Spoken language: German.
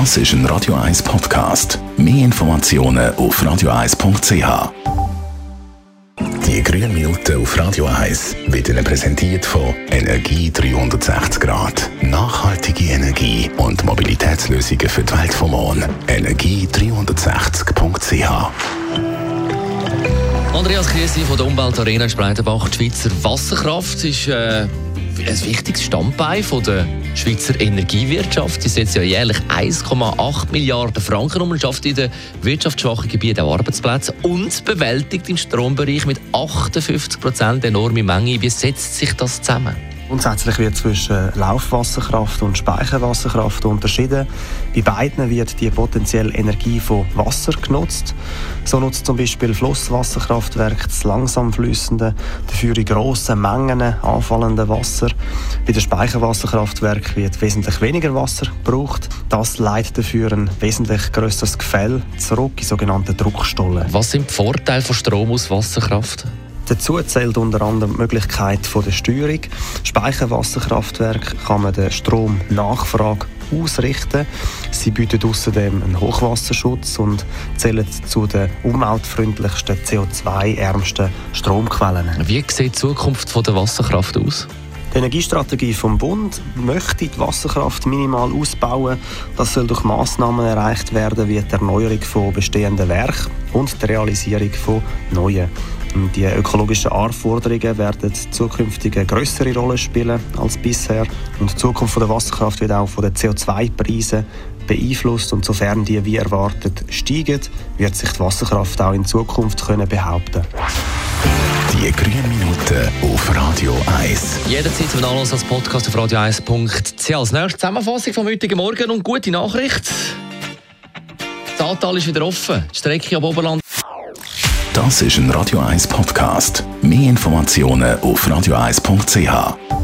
Das ist ein Radio 1 Podcast. Mehr Informationen auf radio1.ch. Die grünen Minuten auf Radio 1 wird Ihnen präsentiert von Energie 360 Grad. Nachhaltige Energie und Mobilitätslösungen für die Welt vom Morgen. Energie360.ch Andreas Krise von der Umweltarena in Spreitenbach. Die Schweizer Wasserkraft ist äh, ein wichtiges Standbein von der Schweizer Energiewirtschaft. Sie setzt ja jährlich 1,8 Milliarden Franken um und schafft in den wirtschaftsschwachen Gebieten Arbeitsplätze und bewältigt im Strombereich mit 58 Prozent enorme Menge. Wie setzt sich das zusammen? Grundsätzlich wird zwischen Laufwasserkraft und Speicherwasserkraft unterschieden. Bei beiden wird die potenzielle Energie von Wasser genutzt. So nutzt zum Beispiel Flusswasserkraftwerk das langsam fließende, dafür in grossen Mengen anfallende Wasser. Bei den Speicherwasserkraftwerken wird wesentlich weniger Wasser gebraucht. Das leitet dafür ein wesentlich grösseres Gefäll zurück in sogenannte Druckstollen. Was sind die Vorteile von Strom aus Wasserkraft? Dazu zählt unter anderem die Möglichkeit der Steuerung. Speicherwasserkraftwerk kann man den Stromnachfrage ausrichten. Sie bieten außerdem einen Hochwasserschutz und zählen zu den umweltfreundlichsten, CO2-ärmsten Stromquellen. Wie sieht die Zukunft der Wasserkraft aus? Die Energiestrategie vom Bund möchte die Wasserkraft minimal ausbauen. Das soll durch Massnahmen erreicht werden, wie die Erneuerung von bestehenden Werken und die Realisierung von neuen. Die ökologischen Anforderungen werden zukünftig eine größere Rolle spielen als bisher. Und die Zukunft der Wasserkraft wird auch von den CO2-Preisen beeinflusst. Und sofern die wie erwartet steigen, wird sich die Wasserkraft auch in Zukunft können behaupten Die grünen Minuten auf Radio 1. Jederzeit zum Nachlass als Podcast auf radio1.ch. Als nächstes Zusammenfassung vom heutigen Morgen und gute Nachricht. Das Ahrtal ist wieder offen. Strecke ab Oberland Das ist ein Radio 1 Podcast. Mehr Informationen auf radio1.ch.